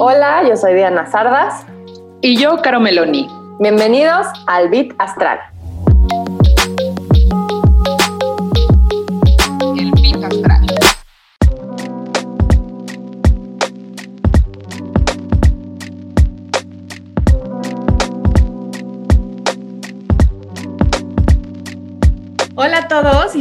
Hola, yo soy Diana Sardas. Y yo, Caro Meloni. Bienvenidos al Bit Astral.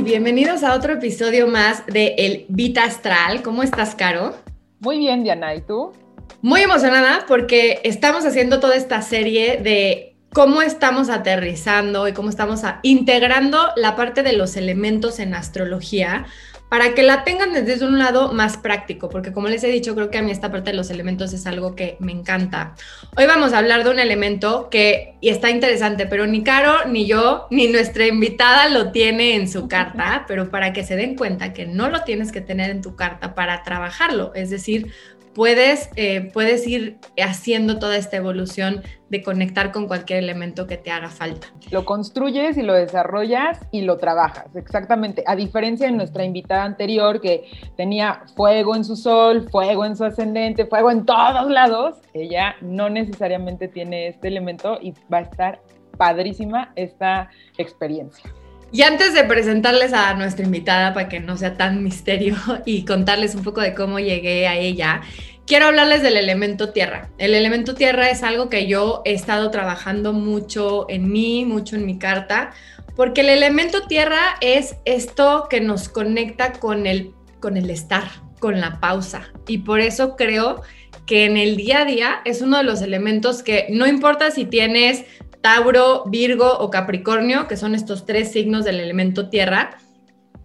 Y bienvenidos a otro episodio más de El Bit Astral. ¿Cómo estás, Caro? Muy bien, Diana. ¿Y tú? Muy emocionada porque estamos haciendo toda esta serie de cómo estamos aterrizando y cómo estamos integrando la parte de los elementos en astrología para que la tengan desde un lado más práctico, porque como les he dicho, creo que a mí esta parte de los elementos es algo que me encanta. Hoy vamos a hablar de un elemento que y está interesante, pero ni Caro, ni yo, ni nuestra invitada lo tiene en su carta, pero para que se den cuenta que no lo tienes que tener en tu carta para trabajarlo, es decir, puedes, eh, puedes ir haciendo toda esta evolución de conectar con cualquier elemento que te haga falta. Lo construyes y lo desarrollas y lo trabajas, exactamente. A diferencia de nuestra invitada anterior que tenía fuego en su sol, fuego en su ascendente, fuego en todos lados, ella no necesariamente tiene este elemento y va a estar padrísima esta experiencia. Y antes de presentarles a nuestra invitada para que no sea tan misterio y contarles un poco de cómo llegué a ella, quiero hablarles del elemento tierra. El elemento tierra es algo que yo he estado trabajando mucho en mí, mucho en mi carta, porque el elemento tierra es esto que nos conecta con el, con el estar, con la pausa. Y por eso creo que en el día a día es uno de los elementos que no importa si tienes Tauro, Virgo o Capricornio, que son estos tres signos del elemento tierra,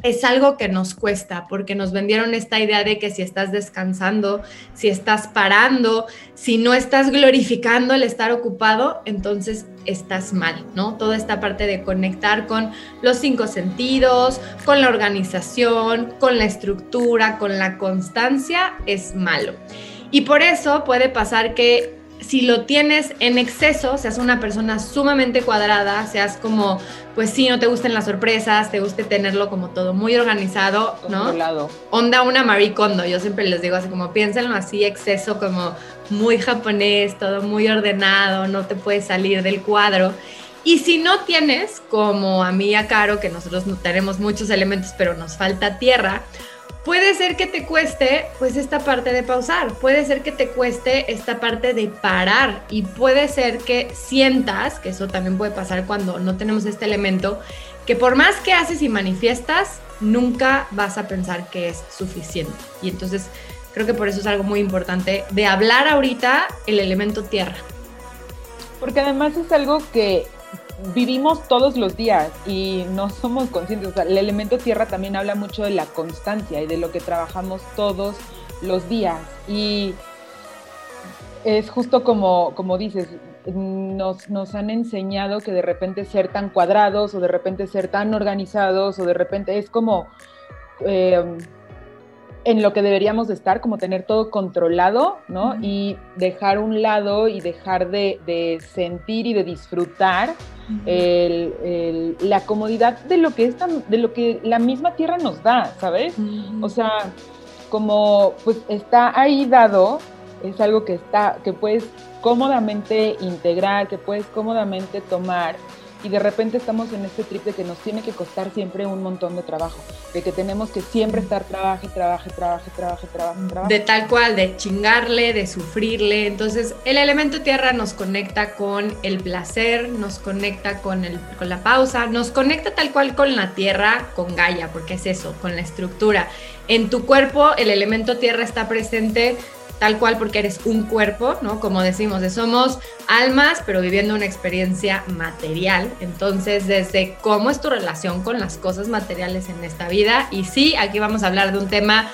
es algo que nos cuesta porque nos vendieron esta idea de que si estás descansando, si estás parando, si no estás glorificando el estar ocupado, entonces estás mal, ¿no? Toda esta parte de conectar con los cinco sentidos, con la organización, con la estructura, con la constancia, es malo. Y por eso puede pasar que si lo tienes en exceso, seas una persona sumamente cuadrada, seas como, pues sí, no te gusten las sorpresas, te guste tenerlo como todo muy organizado, ¿no? Onda una Marie Kondo, yo siempre les digo así como piénsenlo así, exceso como muy japonés, todo muy ordenado, no te puedes salir del cuadro. Y si no tienes, como a mí y a Caro, que nosotros no tenemos muchos elementos, pero nos falta tierra, puede ser que te cueste pues esta parte de pausar, puede ser que te cueste esta parte de parar y puede ser que sientas, que eso también puede pasar cuando no tenemos este elemento, que por más que haces y manifiestas, nunca vas a pensar que es suficiente. Y entonces creo que por eso es algo muy importante de hablar ahorita el elemento tierra. Porque además es algo que vivimos todos los días y no somos conscientes. O sea, el elemento tierra también habla mucho de la constancia y de lo que trabajamos todos los días. Y es justo como, como dices, nos, nos han enseñado que de repente ser tan cuadrados o de repente ser tan organizados o de repente es como... Eh, en lo que deberíamos de estar, como tener todo controlado, ¿no? Y dejar un lado y dejar de, sentir y de disfrutar la comodidad de lo, que es de lo que la misma tierra nos da, ¿sabes? O sea, como pues está ahí dado, es algo que está, que puedes cómodamente integrar, que puedes cómodamente tomar y de repente estamos en este trip de que nos tiene que costar siempre un montón de trabajo, de que tenemos que siempre estar trabaje, trabaje, trabaje, trabaje, trabaje, trabaje. De tal cual, de chingarle, de sufrirle. Entonces, el elemento tierra nos conecta con el placer, nos conecta con, el, con la pausa, nos conecta tal cual con la tierra, con Gaia, porque es eso, con la estructura. En tu cuerpo, el elemento tierra está presente tal cual porque eres un cuerpo, ¿no? Como decimos, somos almas, pero viviendo una experiencia material. Entonces, desde cómo es tu relación con las cosas materiales en esta vida. Y sí, aquí vamos a hablar de un tema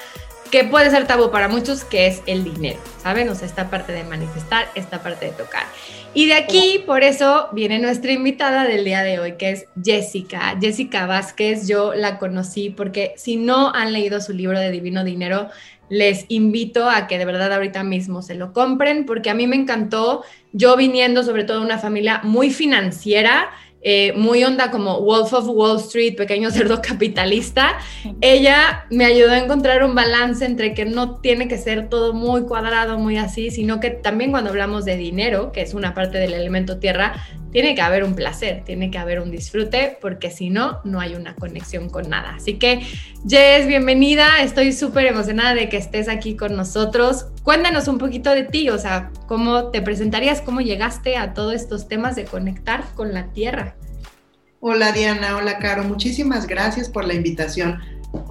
que puede ser tabú para muchos, que es el dinero, ¿saben? O sea, esta parte de manifestar, esta parte de tocar. Y de aquí, por eso, viene nuestra invitada del día de hoy, que es Jessica. Jessica Vázquez, yo la conocí porque si no han leído su libro de Divino Dinero, les invito a que de verdad ahorita mismo se lo compren, porque a mí me encantó, yo viniendo sobre todo de una familia muy financiera, eh, muy onda como Wolf of Wall Street, pequeño cerdo capitalista, ella me ayudó a encontrar un balance entre que no tiene que ser todo muy cuadrado, muy así, sino que también cuando hablamos de dinero, que es una parte del elemento tierra, tiene que haber un placer, tiene que haber un disfrute, porque si no, no hay una conexión con nada. Así que, Jess, bienvenida, estoy súper emocionada de que estés aquí con nosotros. Cuéntanos un poquito de ti, o sea, cómo te presentarías, cómo llegaste a todos estos temas de conectar con la tierra. Hola Diana, hola Caro, muchísimas gracias por la invitación.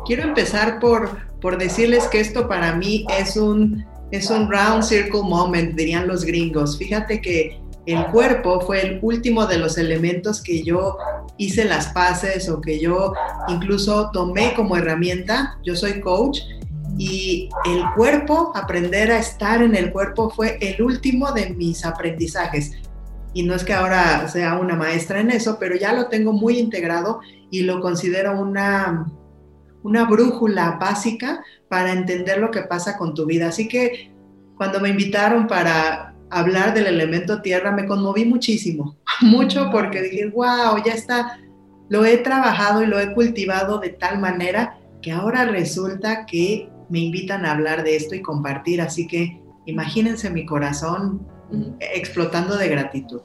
Quiero empezar por, por decirles que esto para mí es un, es un round circle moment, dirían los gringos. Fíjate que el cuerpo fue el último de los elementos que yo hice las paces o que yo incluso tomé como herramienta. Yo soy coach y el cuerpo, aprender a estar en el cuerpo fue el último de mis aprendizajes. Y no es que ahora sea una maestra en eso, pero ya lo tengo muy integrado y lo considero una, una brújula básica para entender lo que pasa con tu vida. Así que cuando me invitaron para hablar del elemento tierra, me conmoví muchísimo, mucho porque dije, wow, ya está, lo he trabajado y lo he cultivado de tal manera que ahora resulta que me invitan a hablar de esto y compartir, así que imagínense mi corazón explotando de gratitud.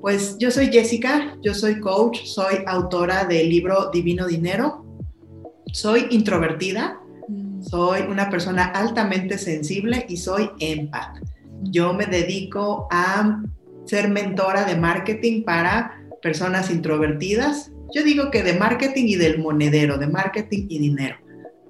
Pues yo soy Jessica, yo soy coach, soy autora del libro Divino Dinero, soy introvertida, mm. soy una persona altamente sensible y soy empath. Yo me dedico a ser mentora de marketing para personas introvertidas. Yo digo que de marketing y del monedero, de marketing y dinero.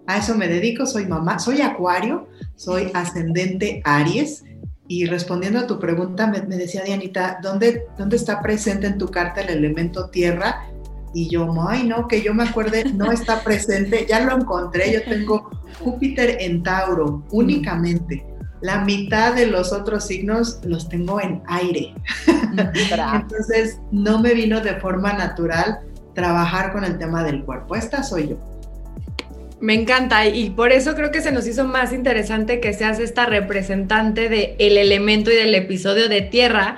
A eso me dedico, soy mamá, soy acuario, soy ascendente Aries. Y respondiendo a tu pregunta, me, decía Dianita, ¿dónde, ¿dónde está presente en tu carta el elemento tierra? Y yo, ay, no, que yo me acuerde, no está presente, ya lo encontré, yo tengo Júpiter en Tauro únicamente la mitad de los otros signos los tengo en aire. Entonces, no me vino de forma natural trabajar con el tema del cuerpo. Esta soy yo. Me encanta y por eso creo que se nos hizo más interesante que seas esta representante del el elemento y del episodio de tierra,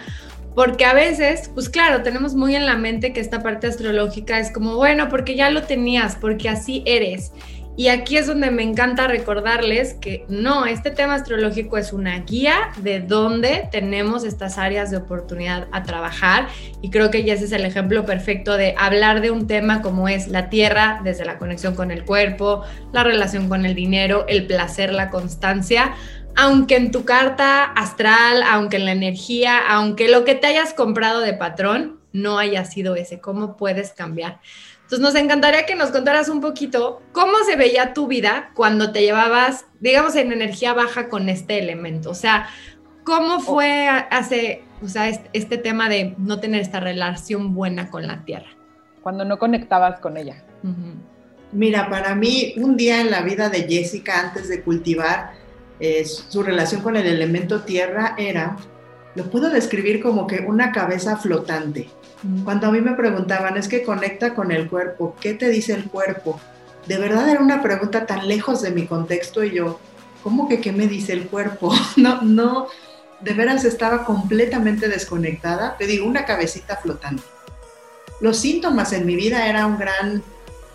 porque a veces, pues claro, tenemos muy en la mente que esta parte astrológica es como, bueno, porque ya lo tenías, porque así eres. Y aquí es donde me encanta recordarles que no, este tema astrológico es una guía de dónde tenemos estas áreas de oportunidad a trabajar. Y creo que ya ese es el ejemplo perfecto de hablar de un tema como es la tierra, desde la conexión con el cuerpo, la relación con el dinero, el placer, la constancia, aunque en tu carta astral, aunque en la energía, aunque lo que te hayas comprado de patrón no haya sido ese, ¿cómo puedes cambiar? Entonces nos encantaría que nos contaras un poquito cómo se veía tu vida cuando te llevabas, digamos, en energía baja con este elemento. O sea, ¿cómo fue hace, o sea, este, tema de no tener esta relación buena con la tierra? Cuando no conectabas con ella. Mira, para mí un día en la vida de Jessica antes de cultivar eh, su relación con el elemento tierra era, lo puedo describir como que una cabeza flotante. Cuando a mí me preguntaban, es que conecta con el cuerpo, ¿qué te dice el cuerpo? De verdad era una pregunta tan lejos de mi contexto y yo, ¿cómo que qué me dice el cuerpo? No, no, de veras estaba completamente desconectada. Te digo, una cabecita flotante. Los síntomas en mi vida era un gran,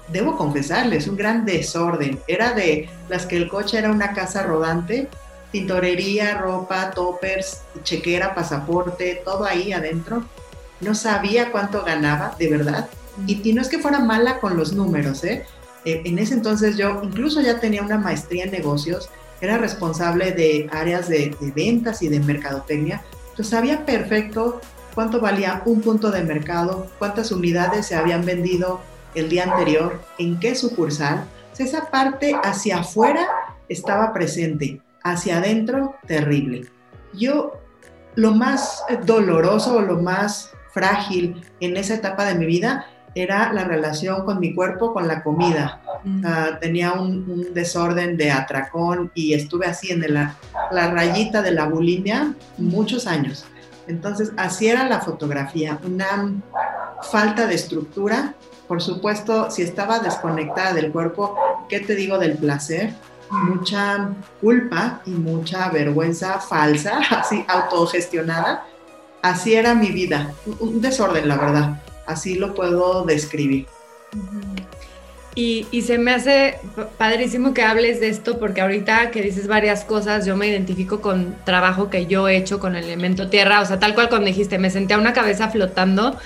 debo confesarles, un gran desorden. Era de las que el coche era una casa rodante, tintorería, ropa, toppers, chequera, pasaporte, todo ahí adentro no sabía cuánto ganaba, de verdad. Y, no es que fuera mala con los números, ¿eh? ¿eh? En ese entonces yo incluso ya tenía una maestría en negocios, era responsable de áreas de, ventas y de mercadotecnia, entonces sabía perfecto cuánto valía un punto de mercado, cuántas unidades se habían vendido el día anterior, en qué sucursal. esa parte hacia afuera estaba presente, hacia adentro terrible. Yo lo más doloroso o lo más frágil en esa etapa de mi vida era la relación con mi cuerpo, con la comida. Ah, tenía un, desorden de atracón y estuve así en la, la rayita de la bulimia muchos años. Entonces, así era la fotografía, una falta de estructura. Por supuesto, si estaba desconectada del cuerpo, ¿qué te digo del placer? Mucha culpa y mucha vergüenza falsa, así autogestionada Así era mi vida, un desorden, la verdad. así lo puedo describir. Y, se me hace padrísimo que hables de esto porque ahorita que dices varias cosas, yo me identifico con trabajo que yo he hecho con el elemento tierra, o sea, tal cual cuando dijiste, me sentía una cabeza flotando,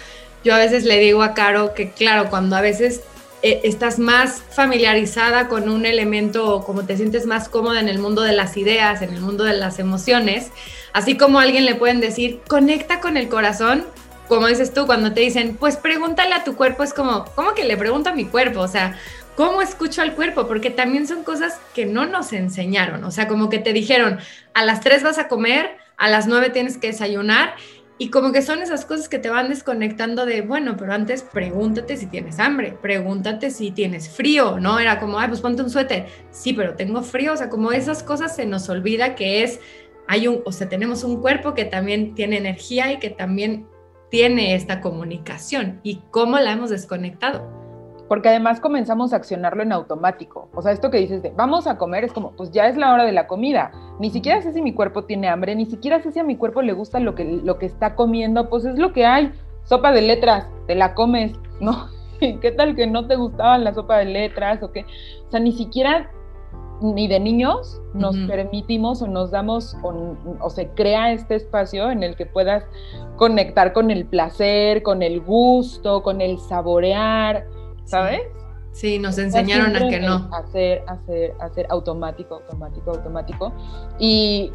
yo a veces le digo a Caro que claro, cuando a veces eh, estás más familiarizada con un elemento o como te sientes más cómoda en el mundo de las ideas, en el mundo de las emociones, así como alguien le pueden decir, conecta con el corazón, como dices tú, cuando te dicen, pues pregúntale a tu cuerpo, es como, ¿cómo que le pregunto a mi cuerpo? O sea, ¿cómo escucho al cuerpo? Porque también son cosas que no nos enseñaron, o sea, como que te dijeron, a las 3 vas a comer, a las 9 tienes que desayunar y como que son esas cosas que te van desconectando de, bueno, pero antes pregúntate si tienes hambre, pregúntate si tienes frío, ¿no? Era como, ay, pues ponte un suéter. Sí, pero tengo frío, o sea, como esas cosas se nos olvida que es, hay un, o sea, tenemos un cuerpo que también tiene energía y que también tiene esta comunicación y cómo la hemos desconectado porque además comenzamos a accionarlo en automático. O sea, esto que dices de vamos a comer es como, pues ya es la hora de la comida. Ni siquiera sé si mi cuerpo tiene hambre, ni siquiera sé si a mi cuerpo le gusta lo que, lo que está comiendo, pues es lo que hay. Sopa de letras, te la comes, ¿no? ¿Qué tal que no te gustaban la sopa de letras o qué? O sea, ni siquiera ni de niños nos permitimos o nos damos o, o, se crea este espacio en el que puedas conectar con el placer, con el gusto, con el saborear, ¿sabes? Sí, nos enseñaron a que no. Hacer, hacer, hacer automático, automático, automático. Y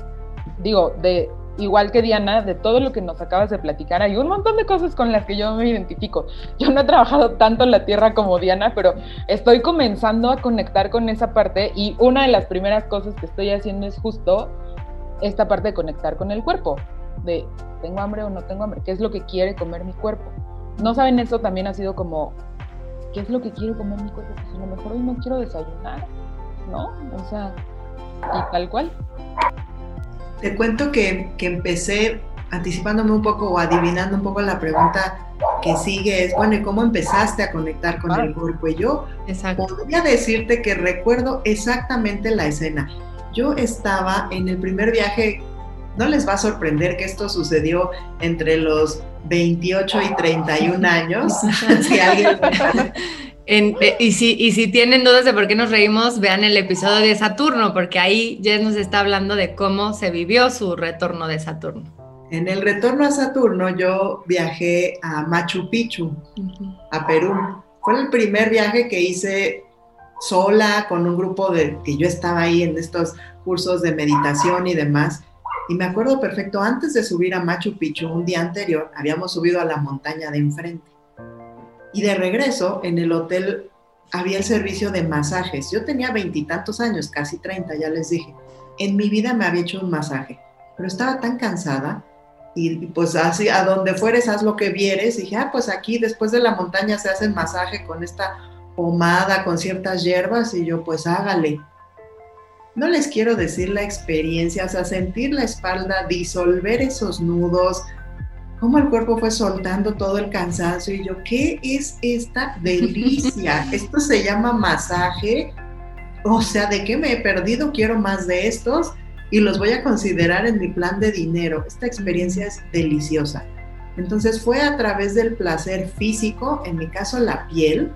digo, de igual que Diana, de todo lo que nos acabas de platicar, hay un montón de cosas con las que yo me identifico. Yo no he trabajado tanto en la tierra como Diana, pero estoy comenzando a conectar con esa parte y una de las primeras cosas que estoy haciendo es justo esta parte de conectar con el cuerpo, de tengo hambre o no tengo hambre, qué es lo que quiere comer mi cuerpo. No saben, eso también ha sido como qué es lo que quiero comer mi cuerpo, pues a lo mejor hoy no quiero desayunar, ¿no? O sea, y tal cual. Te cuento que, que empecé anticipándome un poco o adivinando un poco la pregunta que sigue es, bueno, ¿y cómo empezaste a conectar con el cuerpo? Y yo Exacto. podría decirte que recuerdo exactamente la escena. Yo estaba en el primer viaje, no les va a sorprender que esto sucedió entre los 28 y 31 años. si alguien... Eh, y, si, y si tienen dudas de por qué nos reímos, vean el episodio de Saturno, porque ahí Jess nos está hablando de cómo se vivió su retorno de Saturno. En el retorno a Saturno yo viajé a Machu Picchu, a Perú. Fue el primer viaje que hice sola con un grupo de que yo estaba ahí en estos cursos de meditación y demás. Y me acuerdo perfecto, antes de subir a Machu Picchu, un día anterior, habíamos subido a la montaña de enfrente. Y de regreso, en el hotel había el servicio de masajes. Yo tenía veintitantos años, casi treinta, ya les dije. En mi vida me había hecho un masaje, pero estaba tan cansada y pues así, a donde fueres, haz lo que vieres. Y dije, ah, pues aquí después de la montaña se hace el masaje con esta pomada, con ciertas hierbas, y yo, pues hágale no les quiero decir la experiencia, o sea, sentir la espalda, disolver esos nudos, cómo el cuerpo fue soltando todo el cansancio y yo, ¿qué es esta delicia? Esto se llama masaje. O sea, ¿de qué me he perdido? Quiero más de estos y los voy a considerar en mi plan de dinero. Esta experiencia es deliciosa. Entonces fue a través del placer físico, en mi caso la piel,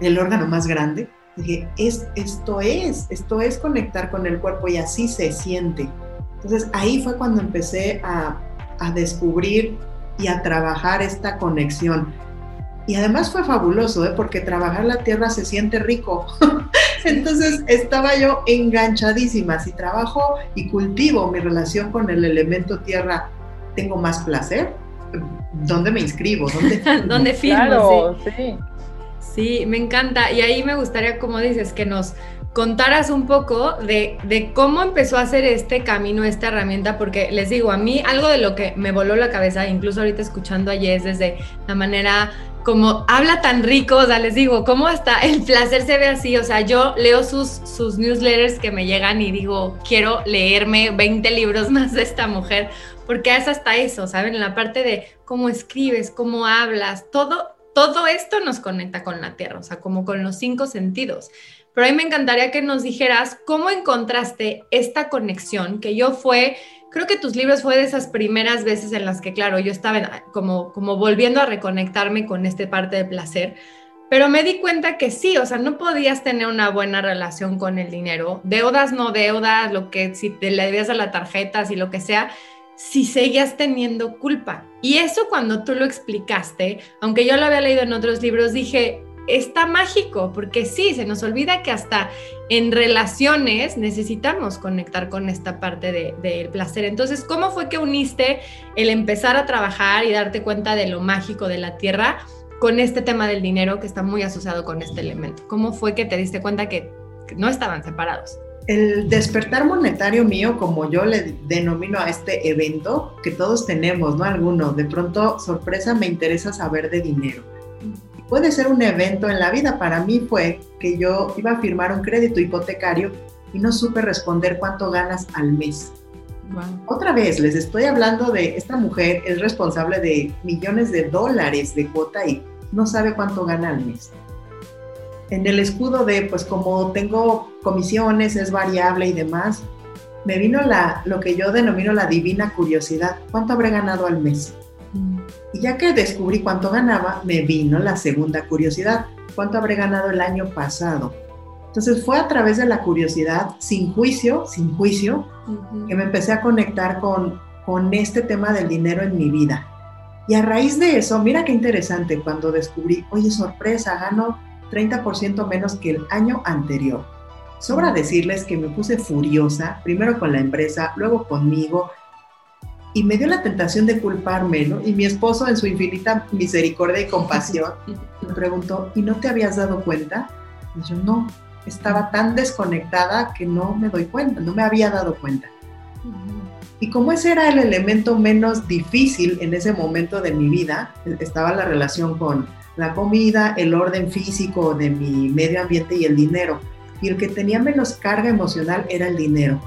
el órgano más grande, dije, es, esto es, esto es conectar con el cuerpo y así se siente. Entonces ahí fue cuando empecé a, a descubrir y a trabajar esta conexión. Y además fue fabuloso, ¿eh? porque trabajar la tierra se siente rico. Entonces estaba yo enganchadísima. Si trabajo y cultivo mi relación con el elemento tierra, tengo más placer. ¿Dónde me inscribo? ¿Dónde, ¿Dónde firmo? sí. Sí, me encanta. Y ahí me gustaría, como dices, que nos contaras un poco de, de, cómo empezó a hacer este camino, esta herramienta, porque les digo, a mí algo de lo que me voló la cabeza, incluso ahorita escuchando a Jess desde la manera como habla tan rico, o sea, les digo, cómo hasta el placer se ve así, o sea, yo leo sus, sus newsletters que me llegan y digo, quiero leerme 20 libros más de esta mujer, porque es hasta eso, ¿saben? En la parte de cómo escribes, cómo hablas, todo, todo esto nos conecta con la tierra, o sea, como con los cinco sentidos. Pero a mí me encantaría que nos dijeras cómo encontraste esta conexión, que yo fue creo que tus libros fue de esas primeras veces en las que, claro, yo estaba como, como volviendo a reconectarme con esta parte de placer, pero me di cuenta que sí, o sea, no podías tener una buena relación con el dinero, deudas, no deudas, lo que si te le debías a la tarjeta, si lo que sea, si seguías teniendo culpa. Y eso cuando tú lo explicaste, aunque yo lo había leído en otros libros, dije, está mágico, porque sí, se nos olvida que hasta en relaciones necesitamos conectar con esta parte del placer. Entonces, ¿cómo fue que uniste el empezar a trabajar y darte cuenta de lo mágico de la tierra con este tema del dinero que está muy asociado con este elemento? ¿Cómo fue que te diste cuenta que no estaban separados? El despertar monetario mío, como yo le denomino a este evento, que todos tenemos, ¿no? Algunos, de pronto, sorpresa, me interesa saber de dinero puede ser un evento en la vida. Para mí fue que yo iba a firmar un crédito hipotecario y no supe responder cuánto ganas al mes. Otra vez, les estoy hablando de esta mujer, es responsable de millones de dólares de cuota y no sabe cuánto gana al mes. En el escudo de, pues como tengo comisiones, es variable y demás, me vino la, lo que yo denomino la divina curiosidad. ¿Cuánto habré ganado al mes? Y ya que descubrí cuánto ganaba, me vino la segunda curiosidad. ¿Cuánto habré ganado el año pasado? Entonces fue a través de la curiosidad, sin juicio, sin juicio, que me empecé a conectar con, con este tema del dinero en mi vida. Y a raíz de eso, mira qué interesante, cuando descubrí, oye, sorpresa, gano 30% menos que el año anterior. Sobra decirles que me puse furiosa, primero con la empresa, luego conmigo, y me dio la tentación de culparme, ¿no? Y mi esposo, en su infinita misericordia y compasión, me preguntó, ¿y no te habías dado cuenta? Y yo, no, estaba tan desconectada que no me doy cuenta, no me había dado cuenta. Y como ese era el elemento menos difícil en ese momento de mi vida, estaba la relación con la comida, el orden físico de mi medio ambiente y el dinero. Y el que tenía menos carga emocional era el dinero.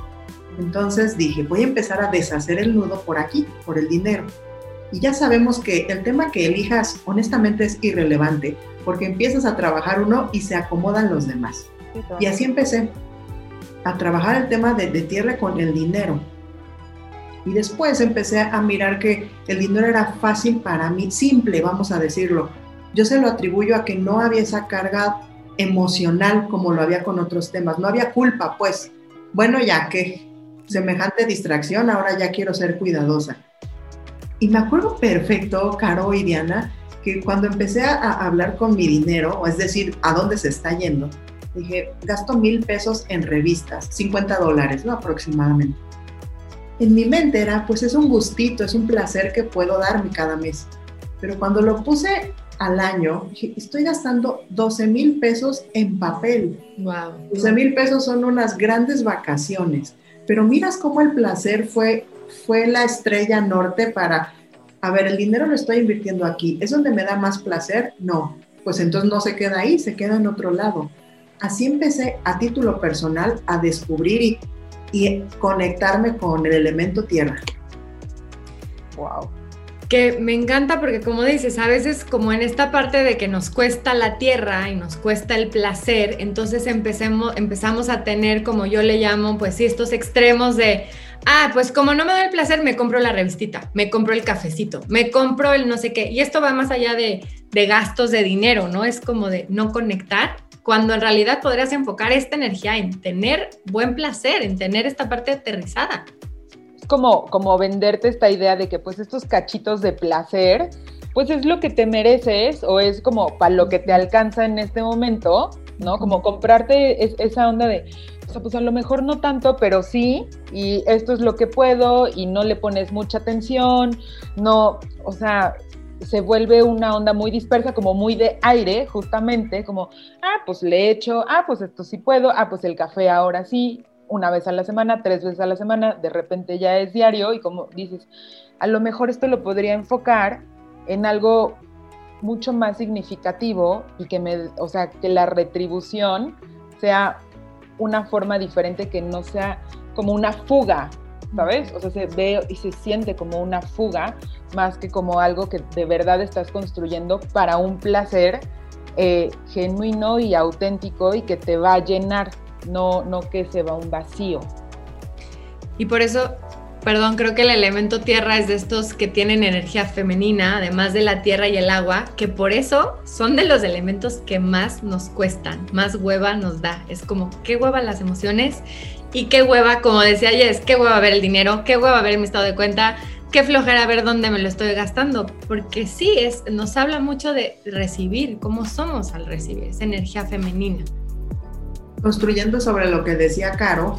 Entonces dije, voy a empezar a deshacer el nudo por aquí, por el dinero. Y ya sabemos que el tema que elijas honestamente es irrelevante, porque empiezas a trabajar uno y se acomodan los demás. Y así empecé a trabajar el tema de, tierra con el dinero. Y después empecé a mirar que el dinero era fácil para mí, simple, vamos a decirlo. Yo se lo atribuyo a que no había esa carga emocional como lo había con otros temas. No había culpa, pues. Bueno, ya que semejante distracción, ahora ya quiero ser cuidadosa. Y me acuerdo perfecto, Caro y Diana, que cuando empecé a, hablar con mi dinero, o es decir, a dónde se está yendo, dije, gasto mil pesos en revistas, 50 dólares, ¿no? Aproximadamente. En mi mente era, pues es un gustito, es un placer que puedo darme cada mes. Pero cuando lo puse al año, dije, estoy gastando 12 mil pesos en papel. Wow. 12 mil pesos son unas grandes vacaciones. Pero miras cómo el placer fue, fue la estrella norte para, a ver, el dinero lo estoy invirtiendo aquí, ¿es donde me da más placer? No, pues entonces no se queda ahí, se queda en otro lado. Así empecé a título personal a descubrir y, y conectarme con el elemento tierra. Wow que me encanta porque como dices, a veces como en esta parte de que nos cuesta la tierra y nos cuesta el placer, entonces empecemos, empezamos a tener, como yo le llamo, pues sí, estos extremos de, ah, pues como no me da el placer, me compro la revistita, me compro el cafecito, me compro el no sé qué, y esto va más allá de, de gastos de dinero, ¿no? Es como de no conectar, cuando en realidad podrías enfocar esta energía en tener buen placer, en tener esta parte aterrizada como, como venderte esta idea de que pues estos cachitos de placer, pues es lo que te mereces o es como para lo que te alcanza en este momento, ¿no? Como comprarte esa onda de, o sea, pues a lo mejor no tanto, pero sí, y esto es lo que puedo y no le pones mucha atención, no, o sea, se vuelve una onda muy dispersa, como muy de aire, justamente, como, ah, pues le echo, ah, pues esto sí puedo, ah, pues el café ahora sí, una vez a la semana, tres veces a la semana, de repente ya es diario y como dices, a lo mejor esto lo podría enfocar en algo mucho más significativo y que me, o sea, que la retribución sea una forma diferente que no sea como una fuga, ¿sabes? O sea, se ve y se siente como una fuga más que como algo que de verdad estás construyendo para un placer eh, genuino y auténtico y que te va a llenar no, no que se va un vacío. Y por eso perdón, creo que el elemento tierra es de estos que tienen energía femenina, además de la tierra y el agua, que por eso son de los elementos que más nos cuestan, más hueva nos da. Es como, qué hueva las emociones y qué hueva, como decía Jess, qué hueva ver el dinero, qué hueva ver mi estado de cuenta, qué flojera ver dónde me lo estoy gastando, porque sí, es, nos habla mucho de recibir, cómo somos al recibir, esa energía femenina. Construyendo sobre lo que decía Caro,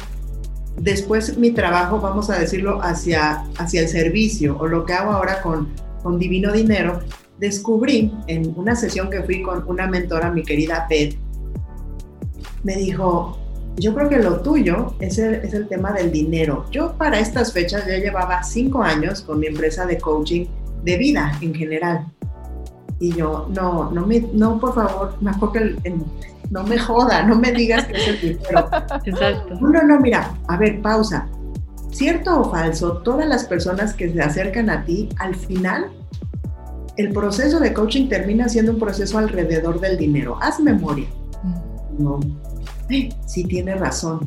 después mi trabajo, vamos a decirlo, hacia, hacia el servicio o lo que hago ahora con, con Divino Dinero, descubrí en una sesión que fui con una mentora, mi querida Pet, me dijo, yo creo que lo tuyo es el, es el tema del dinero. Yo para estas fechas ya llevaba cinco años con mi empresa de coaching de vida en general. Y yo, no, no, me, no por favor, me que no me joda, no me digas que es el dinero. Exacto. No, no, mira, a ver, pausa. ¿Cierto o falso? Todas las personas que se acercan a ti, al final, el proceso de coaching termina siendo un proceso alrededor del dinero. Haz memoria. Mm. No, sí tiene razón.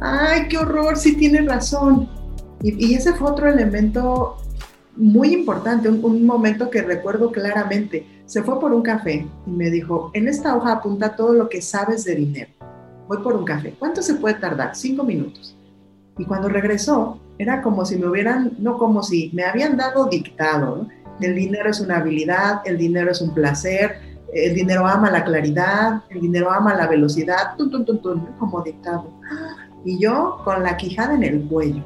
Ay, qué horror, sí tiene razón. Y, ese fue otro elemento muy importante, un, momento que recuerdo claramente. Se fue por un café y me dijo, en esta hoja apunta todo lo que sabes de dinero. Voy por un café. ¿Cuánto se puede tardar? Cinco minutos. Y cuando regresó, era como si me hubieran, no como si, me habían dado dictado. El dinero es una habilidad, el dinero es un placer, el dinero ama la claridad, el dinero ama la velocidad, como dictado. Y yo con la quijada en el cuello.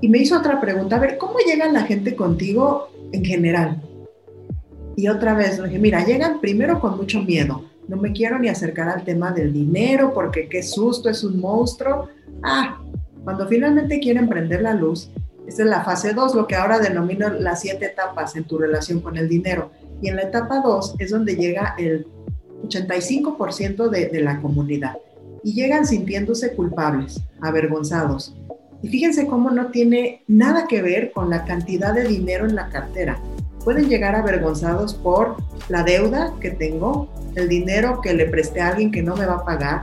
Y me hizo otra pregunta, ver, ¿cómo llega la gente contigo en general? Y otra vez dije, mira, llegan primero con mucho miedo. No me quiero ni acercar al tema del dinero porque qué susto, es un monstruo. Ah, cuando finalmente quieren prender la luz, esta es la fase 2, lo que ahora denomino las siete etapas en tu relación con el dinero. Y en la etapa 2 es donde llega el 85% de, de la comunidad. Y llegan sintiéndose culpables, avergonzados. Y fíjense cómo no tiene nada que ver con la cantidad de dinero en la cartera. Pueden llegar avergonzados por la deuda que tengo, el dinero que le presté a alguien que no me va a pagar,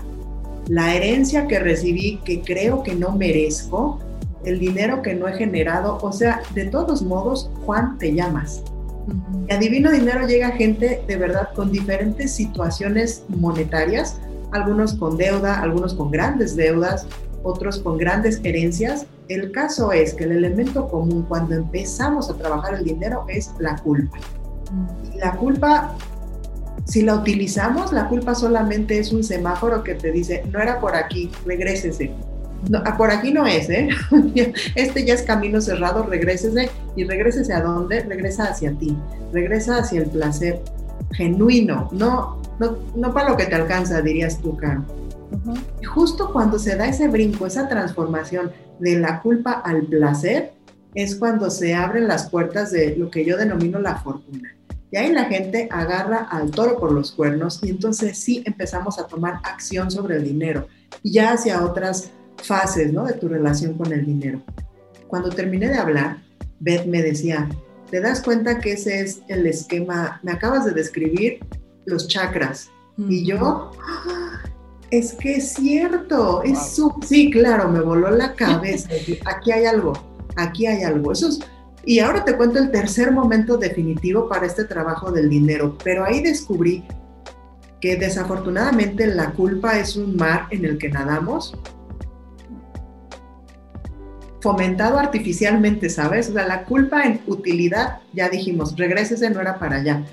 la herencia que recibí que creo que no merezco, el dinero que no he generado. O sea, de todos modos, Juan, te llamas. Y a Divino Dinero llega gente de verdad con diferentes situaciones monetarias, algunos con deuda, algunos con grandes deudas, otros con grandes herencias. El caso es que el elemento común cuando empezamos a trabajar el dinero es la culpa. Y la culpa, si la utilizamos, la culpa solamente es un semáforo que te dice, no era por aquí, regrésese Ah, por aquí no es, ¿eh? Este ya es camino cerrado, regrésese y regrésese a dónde? Regresa hacia ti, regresa hacia el placer genuino, no, no, no para lo que te alcanza, dirías tú, Caro. Y justo cuando se da ese brinco, esa transformación de la culpa al placer, es cuando se abren las puertas de lo que yo denomino la fortuna. Y ahí la gente agarra al toro por los cuernos y entonces sí empezamos a tomar acción sobre el dinero y ya hacia otras fases ¿no? de tu relación con el dinero. Cuando terminé de hablar, Beth me decía, ¿te das cuenta que ese es el esquema? Me acabas de describir los chakras. Y yo, ¡Ah! Es que es cierto, es sí, claro, me voló la cabeza. aquí hay algo, aquí hay algo. Eso y ahora te cuento el tercer momento definitivo para este trabajo del dinero, pero ahí descubrí que desafortunadamente la culpa es un mar en el que nadamos fomentado artificialmente, ¿sabes? O sea, la culpa en utilidad, ya dijimos, regrésese, no era para allá.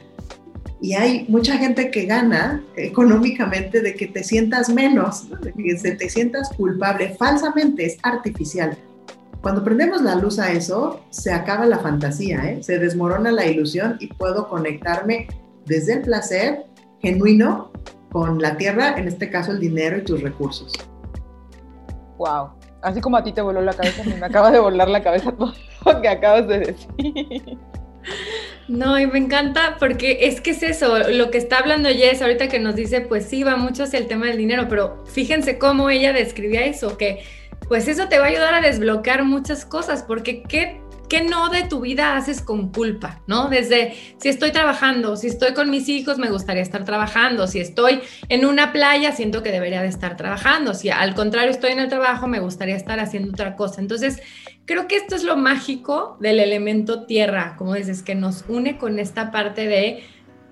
Y hay mucha gente que gana económicamente de que te sientas menos, de que te sientas culpable, falsamente, es artificial. Cuando prendemos la luz a eso, se acaba la fantasía, ¿eh? se desmorona la ilusión y puedo conectarme desde el placer genuino con la tierra, en este caso el dinero y tus recursos. Wow, así como a ti te voló la cabeza, me acaba de volar la cabeza todo lo que acabas de decir. No, y me encanta porque es que es eso, lo que está hablando Jess ahorita que nos dice, pues sí, va mucho hacia el tema del dinero, pero fíjense cómo ella describía eso, que pues eso te va a ayudar a desbloquear muchas cosas, porque qué ¿qué no de tu vida haces con culpa? ¿No? Desde si estoy trabajando, si estoy con mis hijos, me gustaría estar trabajando, si estoy en una playa, siento que debería de estar trabajando, si al contrario estoy en el trabajo, me gustaría estar haciendo otra cosa. Entonces, creo que esto es lo mágico del elemento tierra, como dices, que nos une con esta parte de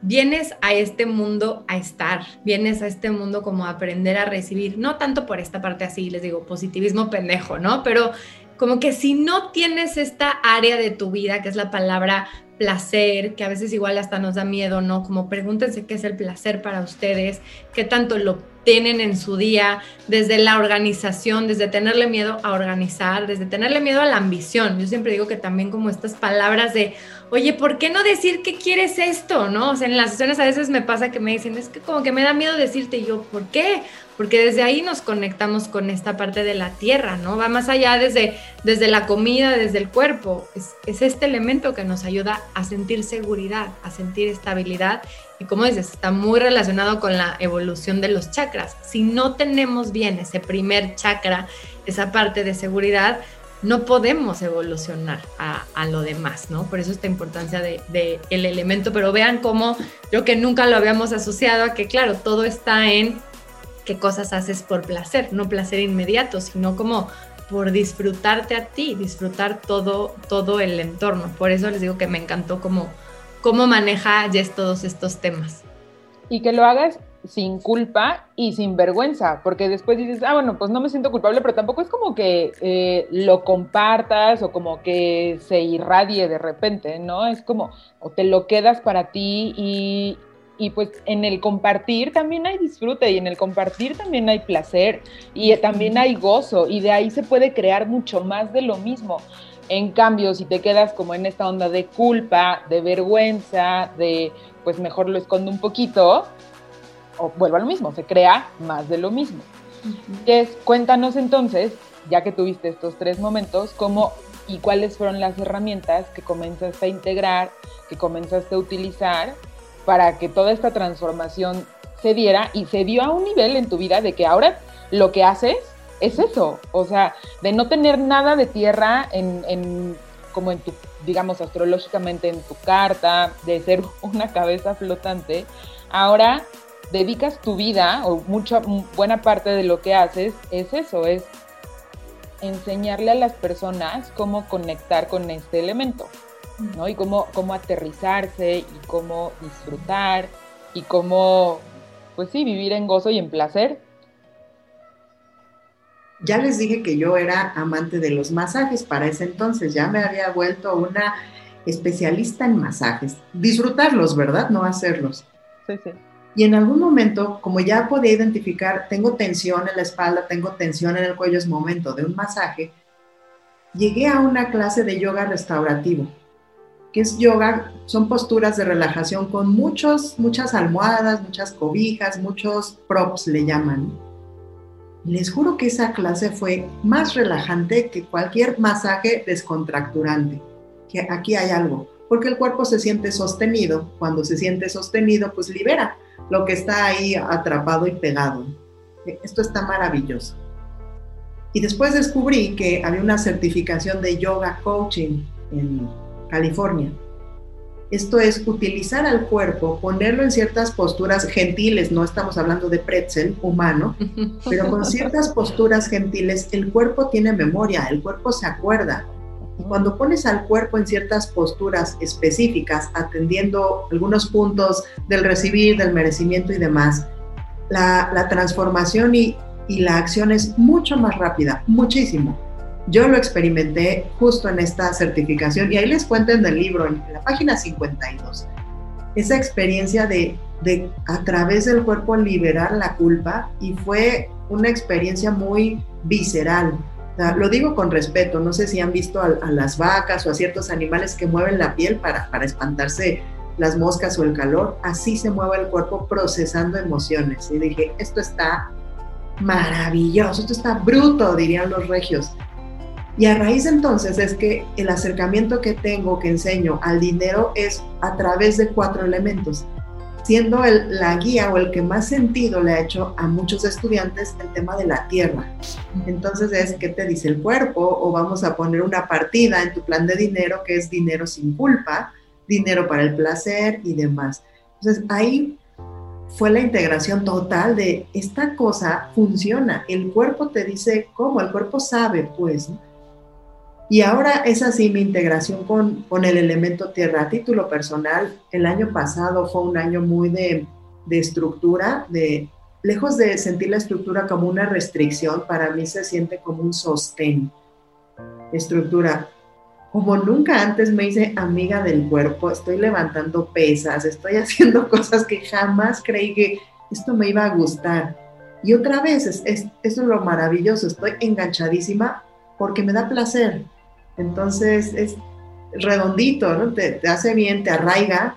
vienes a este mundo a estar, vienes a este mundo como a aprender a recibir, no tanto por esta parte así, les digo, positivismo pendejo, ¿no? Pero como que si no tienes esta área de tu vida, que es la palabra placer, que a veces igual hasta nos da miedo, ¿no? Como pregúntense qué es el placer para ustedes, qué tanto lo tienen en su día, desde la organización, desde tenerle miedo a organizar, desde tenerle miedo a la ambición. Yo siempre digo que también como estas palabras de, oye, ¿por qué no decir que quieres esto? ¿No? O sea, en las sesiones a veces me pasa que me dicen, es que como que me da miedo decirte y yo, ¿por qué? Porque desde ahí nos conectamos con esta parte de la tierra, ¿no? Va más allá desde, desde la comida, desde el cuerpo. Es, es este elemento que nos ayuda a sentir seguridad, a sentir estabilidad y como dices, está muy relacionado con la evolución de los chakras. Si no tenemos bien ese primer chakra, esa parte de seguridad, no podemos evolucionar a, lo demás, ¿no? Por eso esta importancia del de, el elemento, pero vean cómo yo que nunca lo habíamos asociado a que, claro, todo está en qué cosas haces por placer, no placer inmediato, sino como por disfrutarte a ti, disfrutar todo, todo el entorno. Por eso les digo que me encantó como cómo maneja Jess todos estos temas. Y que lo hagas sin culpa y sin vergüenza, porque después dices, ah, bueno, pues no me siento culpable, pero tampoco es como que eh, lo compartas o como que se irradie de repente, ¿no? Es como, o te lo quedas para ti y, y pues en el compartir también hay disfrute y en el compartir también hay placer y también hay gozo y de ahí se puede crear mucho más de lo mismo. En cambio, si te quedas como en esta onda de culpa, de vergüenza, de pues mejor lo escondo un poquito, o vuelvo a lo mismo, se crea más de lo mismo. es, cuéntanos entonces, ya que tuviste estos tres momentos, cómo y cuáles fueron las herramientas que comenzaste a integrar, que comenzaste a utilizar para que toda esta transformación se diera y se dio a un nivel en tu vida de que ahora lo que haces es eso, o sea, de no tener nada de tierra en, como en tu, digamos, astrológicamente en tu carta, de ser una cabeza flotante, ahora dedicas tu vida, o mucha, buena parte de lo que haces, es eso, es enseñarle a las personas cómo conectar con este elemento, ¿no? Y cómo, cómo aterrizarse y cómo disfrutar y cómo, pues sí, vivir en gozo y en placer ya les dije que yo era amante de los masajes para ese entonces, ya me había vuelto una especialista en masajes. Disfrutarlos, ¿verdad? No hacerlos. Sí, sí. Y en algún momento, como ya podía identificar, tengo tensión en la espalda, tengo tensión en el cuello, es momento de un masaje, llegué a una clase de yoga restaurativo, que es yoga, son posturas de relajación con muchos, muchas almohadas, muchas cobijas, muchos props le llaman les juro que esa clase fue más relajante que cualquier masaje descontracturante. Que aquí hay algo, porque el cuerpo se siente sostenido. Cuando se siente sostenido, pues libera lo que está ahí atrapado y pegado. Esto está maravilloso. Y después descubrí que había una certificación de yoga coaching en California esto es utilizar al cuerpo, ponerlo en ciertas posturas gentiles, no estamos hablando de pretzel humano, pero con ciertas posturas gentiles el cuerpo tiene memoria, el cuerpo se acuerda. Cuando pones al cuerpo en ciertas posturas específicas, atendiendo algunos puntos del recibir, del merecimiento y demás, la, transformación y la acción es mucho más rápida, muchísimo. Yo lo experimenté justo en esta certificación y ahí les cuento en el libro, en la página 52, esa experiencia de, de a través del cuerpo liberar la culpa y fue una experiencia muy visceral. Lo digo con respeto, no sé si han visto a, las vacas o a ciertos animales que mueven la piel para, para espantarse las moscas o el calor, así se mueve el cuerpo procesando emociones. Y dije, esto está maravilloso, esto está bruto, dirían los regios. Y a raíz entonces es que el acercamiento que tengo, que enseño al dinero es a través de cuatro elementos, siendo el, la guía o el que más sentido le ha hecho a muchos estudiantes el tema de la tierra. Entonces es, ¿qué te dice el cuerpo? O vamos a poner una partida en tu plan de dinero que es dinero sin culpa, dinero para el placer y demás. Entonces ahí fue la integración total de esta cosa funciona, el cuerpo te dice cómo, el cuerpo sabe pues. Y ahora es así mi integración con, con el elemento tierra. A título personal, el año pasado fue un año muy de, de estructura, de, lejos de sentir la estructura como una restricción, para mí se siente como un sostén. Estructura. Como nunca antes me hice amiga del cuerpo, estoy levantando pesas, estoy haciendo cosas que jamás creí que esto me iba a gustar. Y otra vez, es, es, eso es lo maravilloso, estoy enganchadísima porque me da placer. Entonces es redondito, ¿no? Te, hace bien, te arraiga,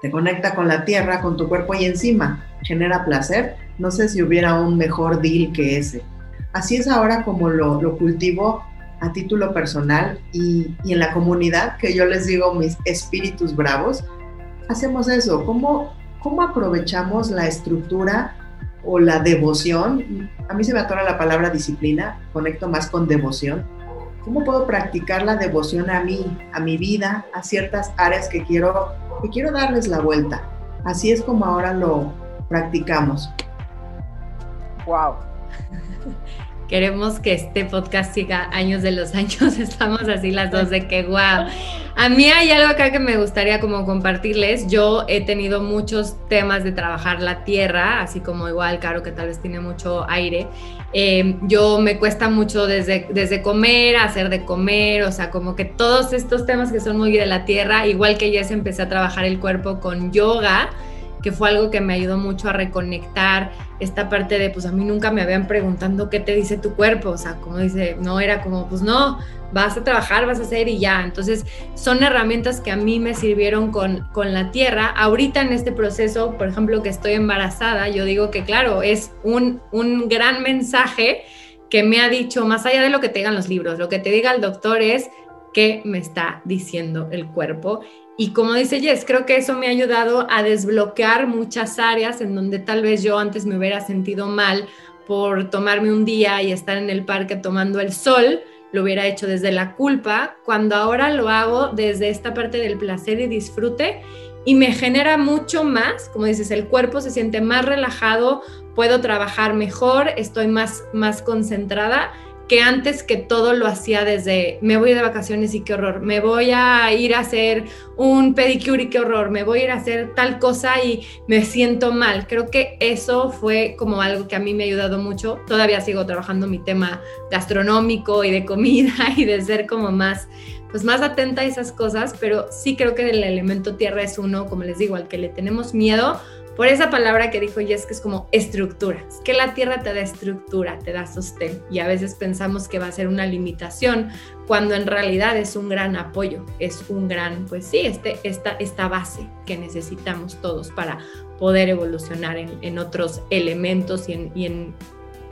te conecta con la tierra, con tu cuerpo y encima genera placer. No sé si hubiera un mejor deal que ese. Así es ahora como lo, lo cultivo a título personal y, y, en la comunidad, que yo les digo mis espíritus bravos, hacemos eso. ¿Cómo, cómo aprovechamos la estructura o la devoción? A mí se me atora la palabra disciplina, conecto más con devoción ¿Cómo puedo practicar la devoción a mí, a mi vida, a ciertas áreas que quiero, que quiero darles la vuelta? Así es como ahora lo practicamos. Wow. Queremos que este podcast siga años de los años. Estamos así las dos de que wow. A mí hay algo acá que me gustaría como compartirles. Yo he tenido muchos temas de trabajar la tierra, así como igual Caro que tal vez tiene mucho aire. Eh, yo me cuesta mucho desde, desde comer, hacer de comer, o sea, como que todos estos temas que son muy de la tierra, igual que ya se empecé a trabajar el cuerpo con yoga que fue algo que me ayudó mucho a reconectar esta parte de, pues a mí nunca me habían preguntando qué te dice tu cuerpo, o sea, como dice, no era como, pues no, vas a trabajar, vas a hacer y ya. Entonces, son herramientas que a mí me sirvieron con, con la tierra. Ahorita en este proceso, por ejemplo, que estoy embarazada, yo digo que, claro, es un, un gran mensaje que me ha dicho, más allá de lo que te digan los libros, lo que te diga el doctor es qué me está diciendo el cuerpo y como dice Jess, creo que eso me ha ayudado a desbloquear muchas áreas en donde tal vez yo antes me hubiera sentido mal por tomarme un día y estar en el parque tomando el sol, lo hubiera hecho desde la culpa, cuando ahora lo hago desde esta parte del placer y disfrute y me genera mucho más, como dices, el cuerpo se siente más relajado, puedo trabajar mejor, estoy más, más concentrada que antes que todo lo hacía desde me voy de vacaciones y qué horror, me voy a ir a hacer un pedicure y qué horror, me voy a ir a hacer tal cosa y me siento mal. Creo que eso fue como algo que a mí me ha ayudado mucho. Todavía sigo trabajando mi tema gastronómico y de comida y de ser como más pues más atenta a esas cosas, pero sí creo que el elemento tierra es uno, como les digo, al que le tenemos miedo por esa palabra que dijo Jess, que es como estructura. Es que la tierra te da estructura, te da sostén. Y a veces pensamos que va a ser una limitación, cuando en realidad es un gran apoyo, es un gran, pues sí, este, esta, esta base que necesitamos todos para poder evolucionar en, otros elementos y en, y en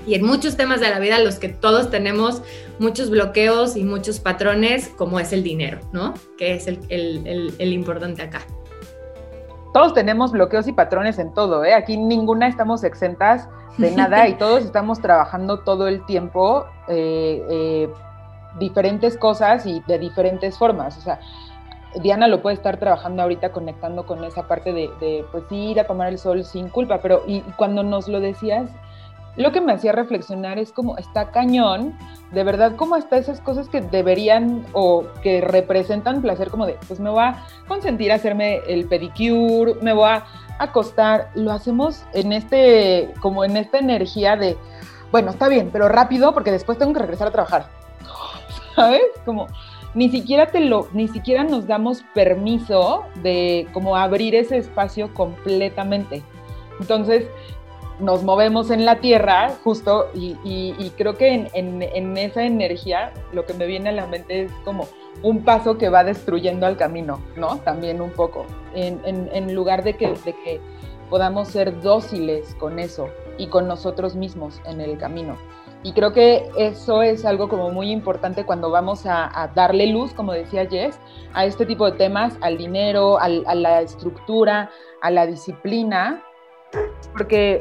y en muchos temas de la vida los que todos tenemos muchos bloqueos y muchos patrones, como es el dinero, ¿no? Que es el, el, el importante acá todos tenemos bloqueos y patrones en todo, ¿eh? Aquí ninguna estamos exentas de nada y todos estamos trabajando todo el tiempo eh, eh, diferentes cosas y de diferentes formas. O sea, Diana lo puede estar trabajando ahorita conectando con esa parte de, de pues ir a tomar el sol sin culpa, pero y cuando nos lo decías, lo que me hacía reflexionar es como está cañón, de verdad, como hasta esas cosas que deberían o que representan placer, como de, pues me voy a consentir a hacerme el pedicure, me voy a acostar, lo hacemos en este, como en esta energía de, bueno, está bien, pero rápido porque después tengo que regresar a trabajar. ¿Sabes? Como ni siquiera te lo, ni siquiera nos damos permiso de como abrir ese espacio completamente. Entonces, nos movemos en la tierra, justo, y, creo que en, esa energía lo que me viene a la mente es como un paso que va destruyendo al camino, ¿no? También un poco, en, lugar de que, de que podamos ser dóciles con eso y con nosotros mismos en el camino. Y creo que eso es algo como muy importante cuando vamos a, darle luz, como decía Jess, a este tipo de temas, al dinero, a la estructura, a la disciplina, porque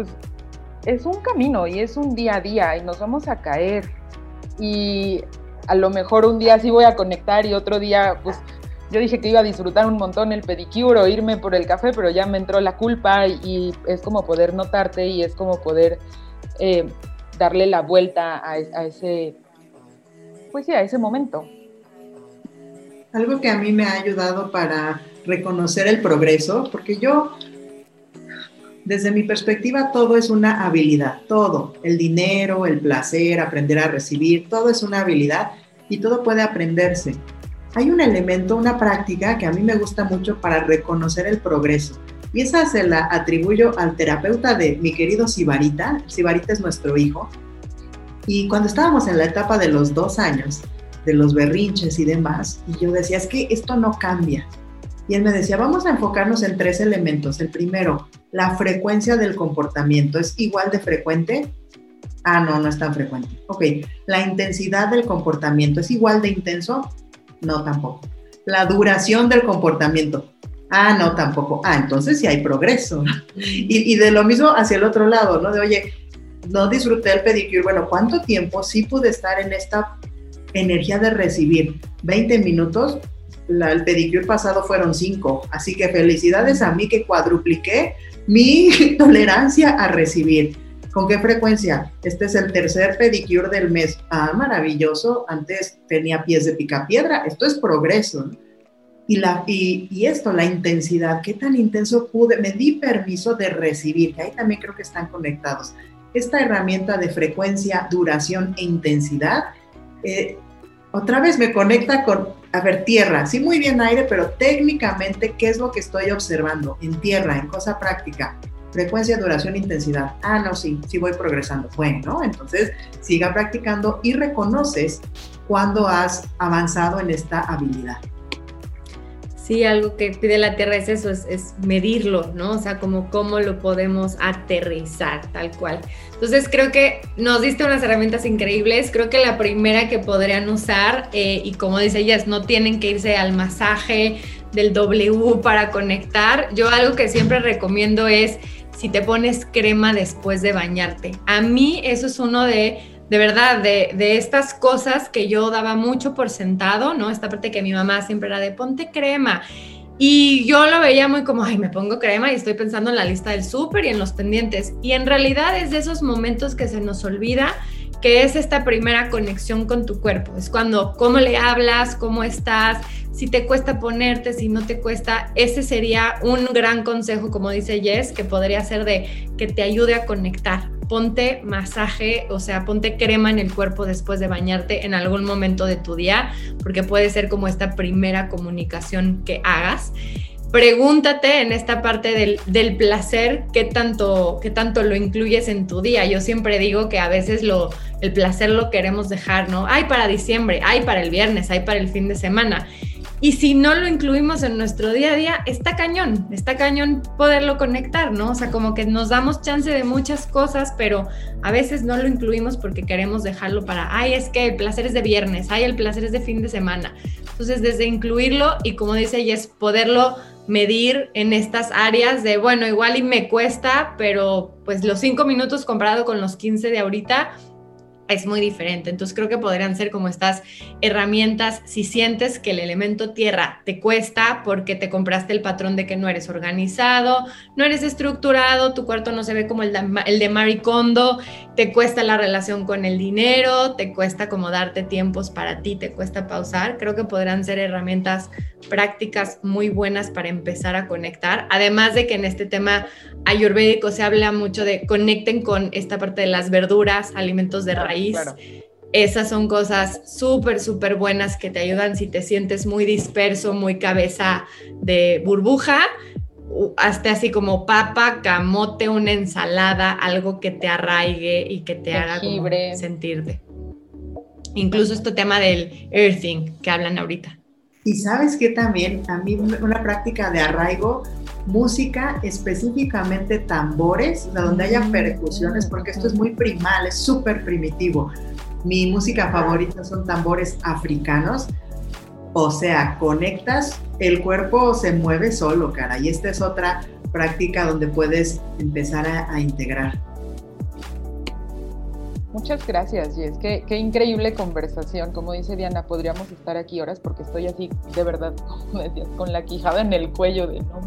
pues es un camino y es un día a día y nos vamos a caer. Y a lo mejor un día sí voy a conectar y otro día, pues yo dije que iba a disfrutar un montón el pedicure o irme por el café, pero ya me entró la culpa y, es como poder notarte y es como poder eh, darle la vuelta a, ese pues sí, a ese momento. Algo que a mí me ha ayudado para reconocer el progreso, porque yo, desde mi perspectiva, todo es una habilidad, todo, el dinero, el placer, aprender a recibir, todo es una habilidad y todo puede aprenderse. Hay un elemento, una práctica que a mí me gusta mucho para reconocer el progreso. Y esa se la atribuyo al terapeuta de mi querido Sibarita. Sibarita es nuestro hijo. Y cuando estábamos en la etapa de los dos años, de los berrinches y demás, y yo decía, es que esto no cambia. Y él me decía, vamos a enfocarnos en tres elementos. El primero, la frecuencia del comportamiento. ¿Es igual de frecuente? Ah, no, no es tan frecuente. Ok, la intensidad del comportamiento. ¿Es igual de intenso? No, tampoco. La duración del comportamiento. Ah, no, tampoco. Ah, entonces sí hay progreso. Y, y, de lo mismo hacia el otro lado, ¿no? De, oye, no disfruté el pedicure. Bueno, ¿cuánto tiempo sí pude estar en esta energía de recibir? 20 minutos. El pedicure pasado fueron 5. Así que felicidades a mí que cuadrupliqué mi tolerancia a recibir. ¿Con qué frecuencia? Este es el tercer pedicure del mes. Ah, maravilloso. Antes tenía pies de picapiedra. Esto es progreso. Y, la, y, y, esto, la intensidad, qué tan intenso pude, me di permiso de recibir, ahí también creo que están conectados. Esta herramienta de frecuencia, duración e intensidad, eh, otra vez me conecta con, a ver, tierra, sí, muy bien aire, pero técnicamente, ¿qué es lo que estoy observando en tierra, en cosa práctica? Frecuencia, duración, intensidad. Ah, no, sí, sí voy progresando. Bueno, entonces siga practicando y reconoces cuando has avanzado en esta habilidad. Sí, algo que pide la Tierra es eso, es, medirlo, ¿no? O sea, como cómo lo podemos aterrizar, tal cual. Entonces creo que nos diste unas herramientas increíbles. Creo que la primera que podrían usar, eh, y como dice ellas, no tienen que irse al masaje del W para conectar. Yo algo que siempre recomiendo es si te pones crema después de bañarte. A mí eso es uno de de verdad, de, estas cosas que yo daba mucho por sentado, ¿no? Esta parte que mi mamá siempre era de ponte crema. Y yo lo veía muy como, ay, me pongo crema y estoy pensando en la lista del súper y en los pendientes. Y en realidad es de esos momentos que se nos olvida que es esta primera conexión con tu cuerpo. Es cuando, cómo le hablas, cómo estás, si te cuesta ponerte, si no te cuesta. Ese sería un gran consejo, como dice Jess, que podría ser de que te ayude a conectar. Ponte masaje, o sea, ponte crema en el cuerpo después de bañarte en algún momento de tu día, porque puede ser como esta primera comunicación que hagas pregúntate en esta parte del, del, placer qué tanto, qué tanto lo incluyes en tu día. Yo siempre digo que a veces lo, el placer lo queremos dejar, ¿no? Hay para diciembre, hay para el viernes, hay para el fin de semana. Y si no lo incluimos en nuestro día a día, está cañón, está cañón poderlo conectar, ¿no? O sea, como que nos damos chance de muchas cosas, pero a veces no lo incluimos porque queremos dejarlo para, ay, es que el placer es de viernes, ay, el placer es de fin de semana. Entonces, desde incluirlo y como dice ella, es poderlo medir en estas áreas de, bueno, igual y me cuesta, pero pues los cinco minutos comparado con los 15 de ahorita, es muy diferente. Entonces creo que podrían ser como estas herramientas si sientes que el elemento tierra te cuesta porque te compraste el patrón de que no eres organizado, no eres estructurado, tu cuarto no se ve como el de, el de te cuesta la relación con el dinero, te cuesta como darte tiempos para ti, te cuesta pausar. Creo que podrán ser herramientas prácticas muy buenas para empezar a conectar. Además de que en este tema ayurvédico se habla mucho de conecten con esta parte de las verduras, alimentos de raíz Claro. Esas son cosas súper, súper buenas que te ayudan si te sientes muy disperso, muy cabeza de burbuja, hasta así como papa, camote, una ensalada, algo que te arraigue y que te haga como sentirte. Incluso este tema del earthing que hablan ahorita. Y sabes que también a mí una práctica de arraigo, música, específicamente tambores, donde haya percusiones, porque esto es muy primal, es súper primitivo. Mi música favorita son tambores africanos, o sea, conectas, el cuerpo se mueve solo, cara, y esta es otra práctica donde puedes empezar a, a integrar. Muchas gracias, Jess. Qué, qué, increíble conversación. Como dice Diana, podríamos estar aquí horas porque estoy así, de verdad, como decías, con la quijada en el cuello de no.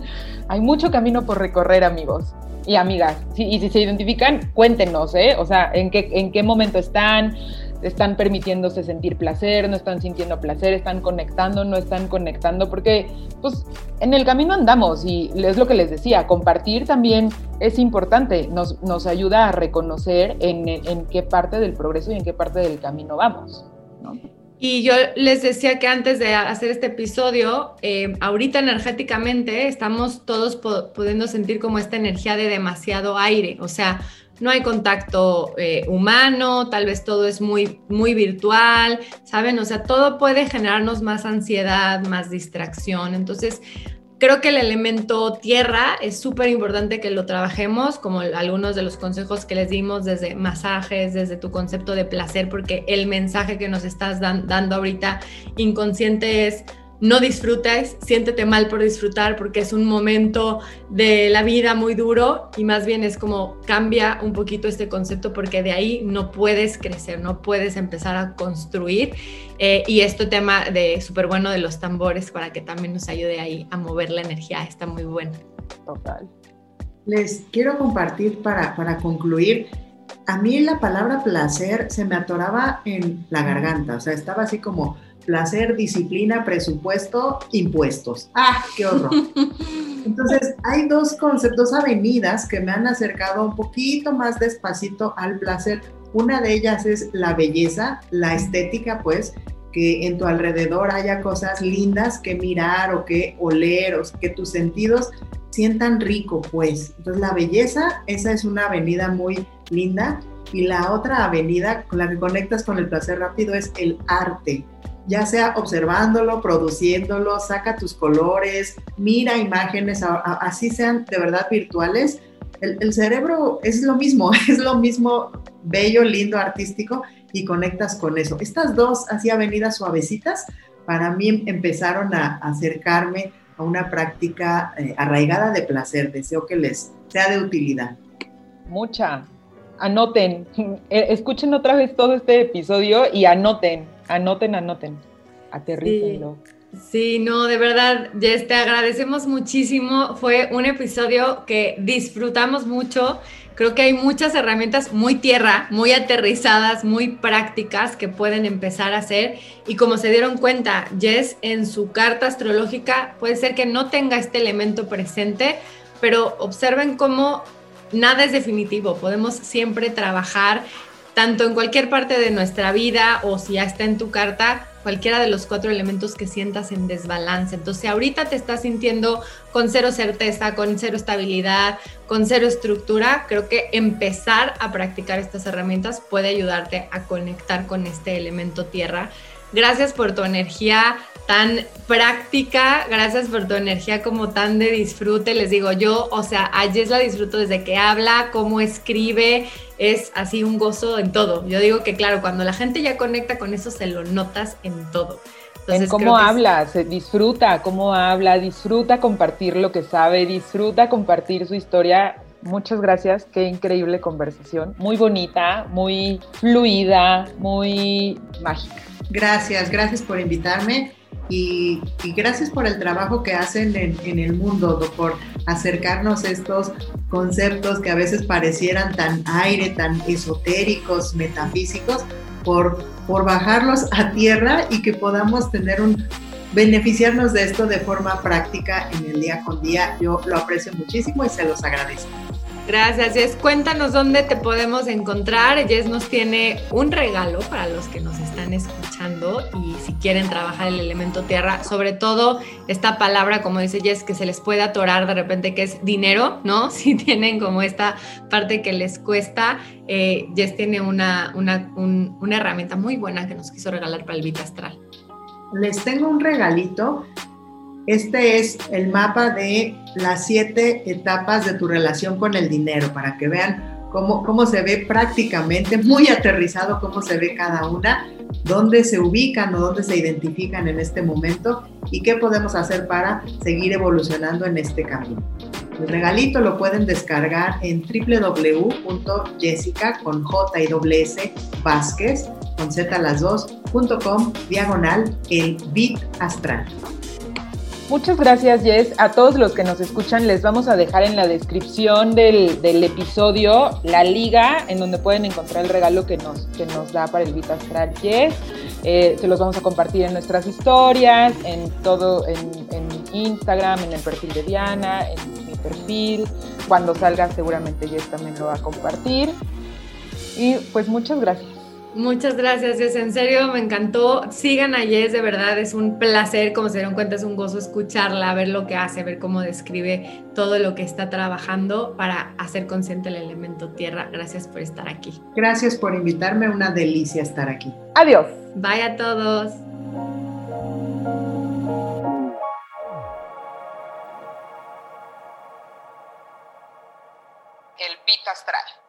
Hay mucho camino por recorrer, amigos y amigas. y si se identifican, cuéntenos, ¿eh? O sea, en qué, en qué momento están, están permitiéndose sentir placer, no están sintiendo placer, están conectando, no están conectando, porque pues en el camino andamos y es lo que les decía, compartir también es importante, nos, nos ayuda a reconocer en, en qué parte del progreso y en qué parte del camino vamos. ¿no? Y yo les decía que antes de hacer este episodio, eh, ahorita energéticamente estamos todos pudiendo sentir como esta energía de demasiado aire, o sea, no hay contacto eh, humano, tal vez todo es muy, muy virtual, ¿saben? O sea, todo puede generarnos más ansiedad, más distracción. Entonces, Creo que el elemento tierra es súper importante que lo trabajemos, como algunos de los consejos que les dimos desde masajes, desde tu concepto de placer, porque el mensaje que nos estás dando ahorita inconsciente es no disfrutes, siéntete mal por disfrutar porque es un momento de la vida muy duro y más bien es como cambia un poquito este concepto porque de ahí no puedes crecer, no puedes empezar a construir. Eh, y este tema de súper bueno de los tambores para que también nos ayude ahí a mover la energía, está muy bueno. Total. Les quiero compartir para, para concluir. A mí la palabra placer se me atoraba en la garganta, o sea, estaba así como placer, disciplina, presupuesto, impuestos. ¡Ah, qué horror! Entonces, hay dos conceptos, dos avenidas que me han acercado un poquito más despacito al placer. Una de ellas es la belleza, la estética, pues, que en tu alrededor haya cosas lindas que mirar o que oler, o que tus sentidos sientan rico, pues. Entonces, la belleza, esa es una avenida muy linda. Y la otra avenida con la que conectas con el placer rápido es el arte ya sea observándolo, produciéndolo, saca tus colores, mira imágenes, así sean de verdad virtuales. El, cerebro es lo mismo, es lo mismo bello, lindo, artístico y conectas con eso. Estas dos así avenidas suavecitas para mí empezaron a acercarme a una práctica eh, arraigada de placer. Deseo que les sea de utilidad. Mucha. Anoten, eh, escuchen otra vez todo este episodio y anoten Anoten, anoten. Aterrícenlo. Sí. no, de verdad, Jess, te agradecemos muchísimo. Fue un episodio que disfrutamos mucho. Creo que hay muchas herramientas muy tierra, muy aterrizadas, muy prácticas que pueden empezar a hacer. Y como se dieron cuenta, Jess en su carta astrológica puede ser que no tenga este elemento presente, pero observen cómo nada es definitivo. Podemos siempre trabajar tanto en cualquier parte de nuestra vida o si ya está en tu carta, cualquiera de los cuatro elementos que sientas en desbalance. Entonces, si ahorita te estás sintiendo con cero certeza, con cero estabilidad, con cero estructura, creo que empezar a practicar estas herramientas puede ayudarte a conectar con este elemento tierra. Gracias por tu energía tan práctica, gracias por tu energía como tan de disfrute. Les digo, yo, o sea, a Jess la disfruto desde que habla, cómo escribe, es así un gozo en todo. Yo digo que claro, cuando la gente ya conecta con eso, se lo notas en todo. en cómo habla, se disfruta cómo habla, disfruta compartir lo que sabe, disfruta compartir su historia. Muchas gracias, qué increíble conversación, muy bonita, muy fluida, muy mágica. Gracias, gracias por invitarme y, gracias por el trabajo que hacen en, el mundo, por acercarnos estos conceptos que a veces parecieran tan aire, tan esotéricos, metafísicos, por, por bajarlos a tierra y que podamos tener un beneficiarnos de esto de forma práctica en el día con día. Yo lo aprecio muchísimo y se los agradezco. Gracias, Jess. Cuéntanos dónde te podemos encontrar. Jess nos tiene un regalo para los que nos están escuchando y si quieren trabajar el elemento tierra, sobre todo esta palabra, como dice Jess, que se les puede atorar de repente, que es dinero, ¿no? Si tienen como esta parte que les cuesta, eh, Jess tiene una, una, una herramienta muy buena que nos quiso regalar para el Vita Astral. Les tengo un regalito este es el mapa de las siete etapas de tu relación con el dinero, para que vean cómo, cómo se ve prácticamente, muy aterrizado cómo se ve cada una, dónde se ubican o dónde se identifican en este momento y qué podemos hacer para seguir evolucionando en este camino. El regalito lo pueden descargar en www.jessica con J y S Vázquez con Z las dos, diagonal el bit astral. Muchas gracias, Jess. A todos los que nos escuchan, les vamos a dejar en la descripción del, episodio la liga en donde pueden encontrar el regalo que nos, que nos da para el Vita Astral Jess. Eh, se los vamos a compartir en nuestras historias, en todo, en, en Instagram, en el perfil de Diana, en mi perfil. Cuando salga, seguramente Jess también lo va a compartir. Y pues muchas gracias. Muchas gracias, Jess. En serio, me encantó. Sigan a Jess, de verdad, es un placer, como se dieron cuenta, es un gozo escucharla, ver lo que hace, ver cómo describe todo lo que está trabajando para hacer consciente el elemento tierra. Gracias por estar aquí. Gracias por invitarme, una delicia estar aquí. Adiós. Bye a todos. El Pita Astral.